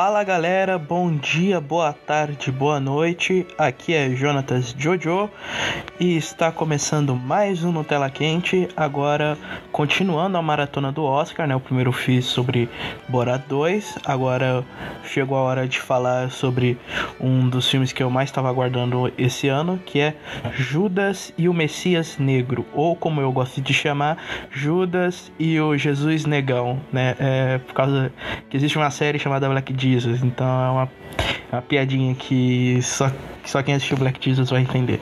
Fala galera, bom dia, boa tarde, boa noite. Aqui é Jonatas Jojo e está começando mais um Nutella Quente. Agora, continuando a maratona do Oscar, né? O primeiro fiz sobre Borat 2. Agora chegou a hora de falar sobre um dos filmes que eu mais estava aguardando esse ano, que é Judas e o Messias Negro, ou como eu gosto de chamar, Judas e o Jesus Negão, né? É, por causa que existe uma série chamada Black Jesus, então é uma, é uma piadinha que só, só quem assistiu Black Jesus vai entender.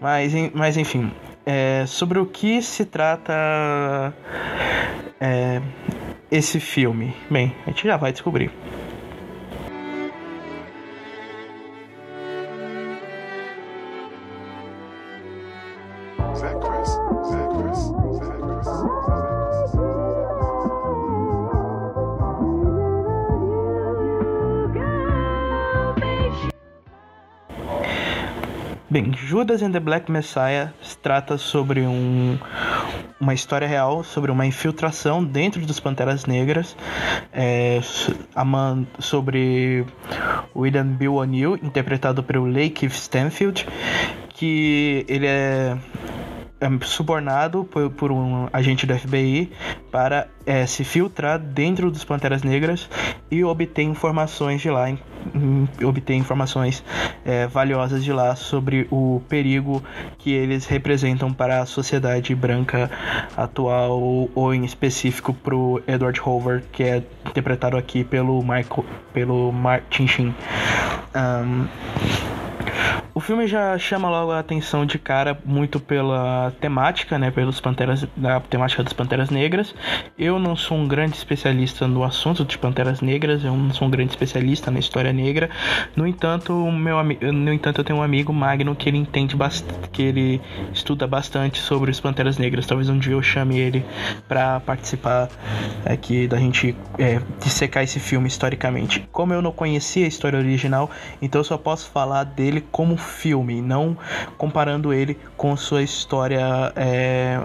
Mas, mas enfim, é, sobre o que se trata é, esse filme? Bem, a gente já vai descobrir. Bem, Judas and the Black Messiah trata sobre um, uma história real, sobre uma infiltração dentro dos Panteras Negras, é, sobre William Bill O'Neill, interpretado pelo Lakeith Stanfield, que ele é subornado por, por, um agente do FBI para é, se filtrar dentro dos Panteras Negras e obter informações de lá, em, em, obter informações é, valiosas de lá sobre o perigo que eles representam para a sociedade branca atual, ou, ou em específico para o Edward Hoover, que é interpretado aqui pelo, Michael, pelo Martin Sheen. Um, o filme já chama logo a atenção de cara muito pela temática, né, pelos panteras, da temática das panteras negras. Eu não sou um grande especialista no assunto de panteras negras, eu não sou um grande especialista na história negra. No entanto, meu no entanto eu tenho um amigo Magno que ele entende bastante, que ele estuda bastante sobre as panteras negras. Talvez um dia eu chame ele para participar aqui da gente é, dissecar esse filme historicamente. Como eu não conhecia a história original, então eu só posso falar dele como filme, não comparando ele com sua história é,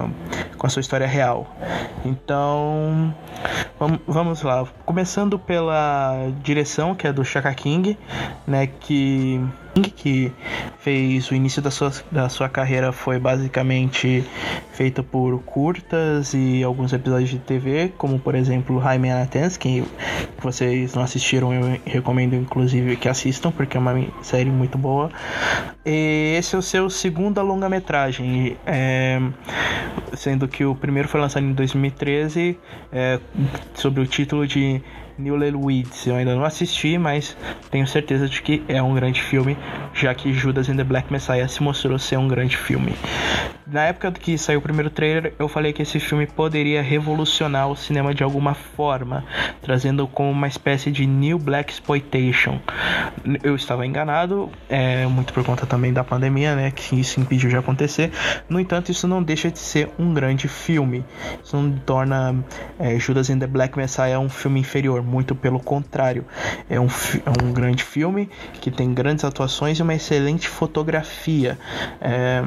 com a sua história real. Então vamos lá, começando pela direção que é do Chaka King, né, que que fez o início da sua, da sua carreira foi basicamente feito por curtas e alguns episódios de TV, como por exemplo Jaime Anatens, que vocês não assistiram, eu recomendo inclusive que assistam, porque é uma série muito boa. E esse é o seu segundo longa-metragem, é, sendo que o primeiro foi lançado em 2013, é, sob o título de New Little Weeds. Eu ainda não assisti, mas tenho certeza de que é um grande filme, já que Judas and the Black Messiah se mostrou ser um grande filme. Na época que saiu o primeiro trailer, eu falei que esse filme poderia revolucionar o cinema de alguma forma, trazendo como uma espécie de New Black Exploitation. Eu estava enganado, é, muito por conta também da pandemia, né, que isso impediu de acontecer. No entanto, isso não deixa de ser um grande filme. Isso não torna é, Judas and the Black Messiah um filme inferior muito pelo contrário. É um, é um grande filme que tem grandes atuações e uma excelente fotografia. É,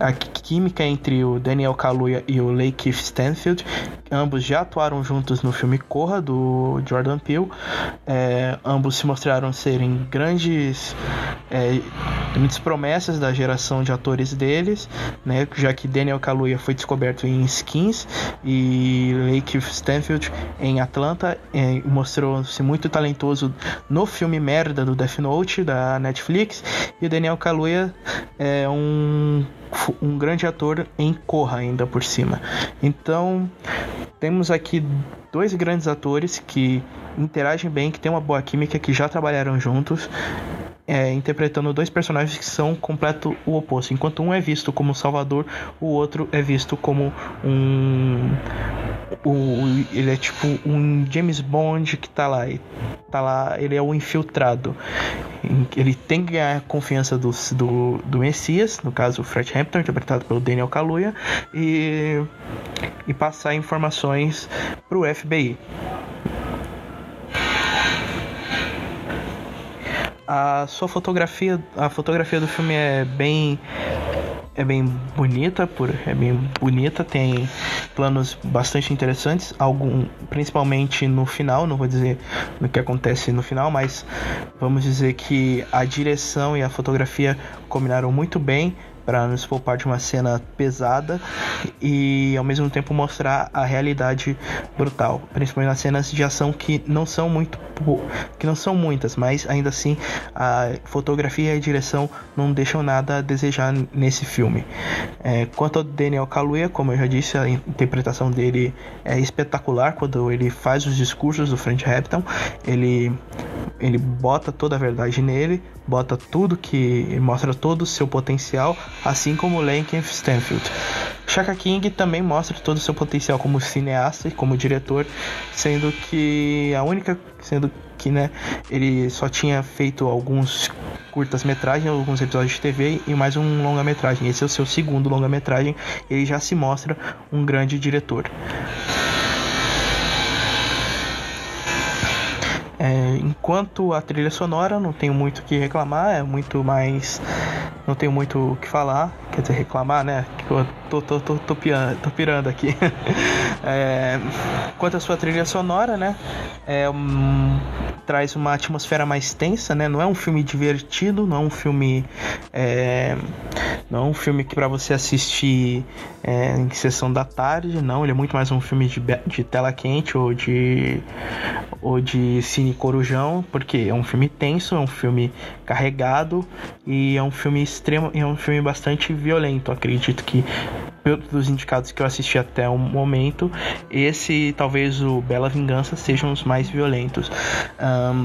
a química entre o Daniel Kaluuya e o Lakeith Stanfield, ambos já atuaram juntos no filme Corra do Jordan Peele. É, ambos se mostraram serem grandes, é, grandes promessas da geração de atores deles, né? Já que Daniel Kaluuya foi descoberto em Skins e Lakeith Stanfield em Atlanta, é, mostrou-se muito talentoso no filme merda do Death Note da Netflix e Daniel Kaluuya é um um grande ator em Corra ainda por cima. Então, temos aqui dois grandes atores que interagem bem, que têm uma boa química, que já trabalharam juntos é, interpretando dois personagens que são completo o oposto. Enquanto um é visto como Salvador, o outro é visto como um. Ele é tipo um James Bond que tá lá. Tá lá, ele é o infiltrado. Ele tem que ganhar a confiança do, do, do Messias, no caso o Fred Hampton, interpretado pelo Daniel Kaluuya, e, e passar informações pro FBI. A sua fotografia, a fotografia do filme é bem é bem bonita, por, é bem bonita, tem planos bastante interessantes, algum, principalmente no final, não vou dizer no que acontece no final, mas vamos dizer que a direção e a fotografia combinaram muito bem para nos poupar de uma cena pesada e ao mesmo tempo mostrar a realidade brutal, principalmente nas cenas de ação que não são muito que não são muitas, mas ainda assim a fotografia e a direção não deixam nada a desejar nesse filme. É, quanto ao Daniel Kaluuya, como eu já disse, a interpretação dele é espetacular quando ele faz os discursos do Frank Hampton, ele ele bota toda a verdade nele, bota tudo que mostra todo o seu potencial, assim como Lakeith Stanfield. Shaka King também mostra todo o seu potencial como cineasta e como diretor, sendo que a única, sendo que né, ele só tinha feito alguns curtas-metragens, alguns episódios de TV e mais um longa-metragem. Esse é o seu segundo longa-metragem, ele já se mostra um grande diretor. É, enquanto a trilha sonora, não tenho muito o que reclamar, é muito mais. Não tenho muito o que falar, quer dizer, reclamar, né? Eu tô, tô, tô, tô, pirando, tô pirando aqui. é, quanto à sua trilha sonora, né? É um, traz uma atmosfera mais tensa, né? Não é um filme divertido, não é um filme. É, não é um filme que para você assistir é, em sessão da tarde, não. Ele é muito mais um filme de, de tela quente ou de ou de Cine Corujão, porque é um filme tenso, é um filme carregado e é um filme extremo, é um filme bastante violento. Acredito que dos indicados que eu assisti até o momento, esse talvez o Bela Vingança sejam os mais violentos. Um,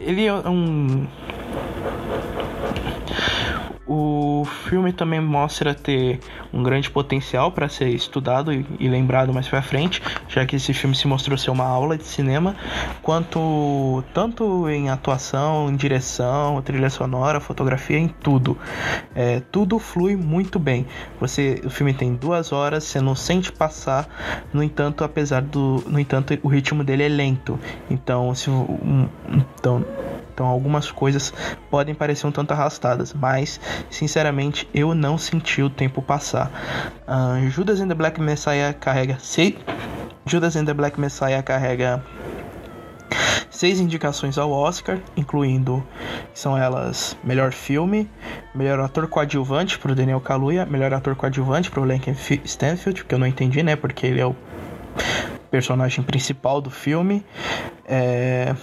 ele é um o filme também mostra ter um grande potencial para ser estudado e, e, lembrado mais para frente, já que esse filme se mostrou ser uma aula de cinema, quanto tanto em atuação, em direção, trilha sonora, fotografia, em tudo. É, tudo flui muito bem. Você, o filme tem duas horas, você não sente passar. No entanto, apesar do, no entanto, o ritmo dele é lento. Então, se um, então então algumas coisas podem parecer um tanto arrastadas, mas sinceramente eu não senti o tempo passar. Uh, Judas and the Black Messiah carrega seis. Judas and the Black Messiah carrega seis indicações ao Oscar, incluindo são elas melhor filme, melhor ator coadjuvante para o Daniel Kaluuya, melhor ator coadjuvante para o Lincoln Stanfield, que eu não entendi, né, porque ele é o personagem principal do filme, é,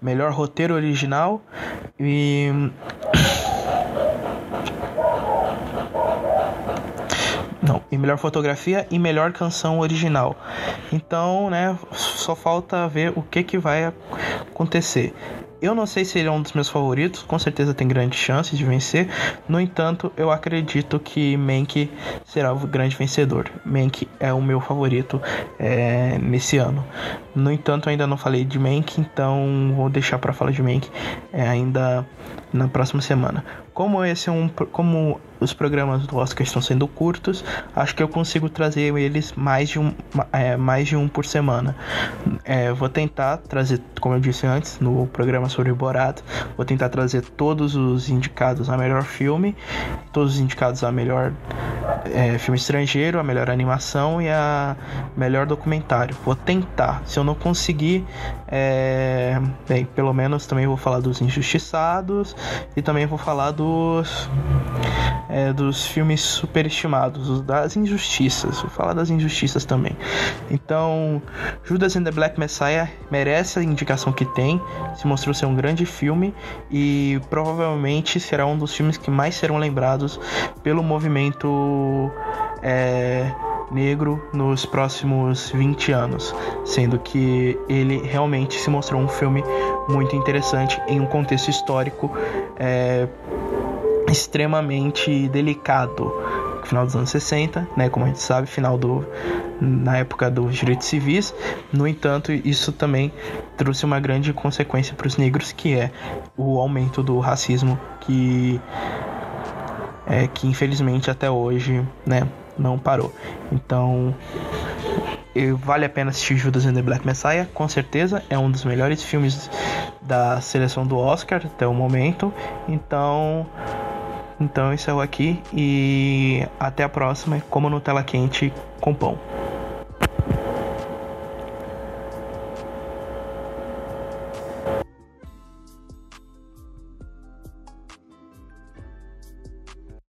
melhor roteiro original e Não, e melhor fotografia e melhor canção original. Então, né, só falta ver o que que vai acontecer. Eu não sei se ele é um dos meus favoritos, com certeza tem grandes chances de vencer. No entanto, eu acredito que Mank será o grande vencedor. Mank é o meu favorito é, nesse ano. No entanto, ainda não falei de Mank, então vou deixar para falar de Mank é, ainda na próxima semana. Como esse é um como os programas do Oscar estão sendo curtos, acho que eu consigo trazer eles mais de um, é, mais de um por semana. É, vou tentar trazer, como eu disse antes, no programa sobre Borat, vou tentar trazer todos os indicados a melhor filme, todos os indicados a melhor é, filme estrangeiro, a melhor animação e a melhor documentário. Vou tentar. Se eu não conseguir, é, bem, pelo menos também vou falar dos injustiçados e também vou falar dos é, dos filmes superestimados, das injustiças. Vou falar das injustiças também. Então, Judas and the Black Messiah merece a indicação que tem. Se mostrou ser um grande filme e provavelmente será um dos filmes que mais serão lembrados pelo movimento. É, negro nos próximos 20 anos, sendo que ele realmente se mostrou um filme muito interessante em um contexto histórico é, extremamente delicado. Final dos anos 60, né, como a gente sabe, final do na época dos direitos civis. No entanto, isso também trouxe uma grande consequência para os negros, que é o aumento do racismo que é, que infelizmente até hoje, né, não parou. Então, vale a pena assistir Judas and the Black Messiah, com certeza é um dos melhores filmes da seleção do Oscar até o momento. Então, Então, isso é o aqui e até a próxima. Como Nutella quente com pão.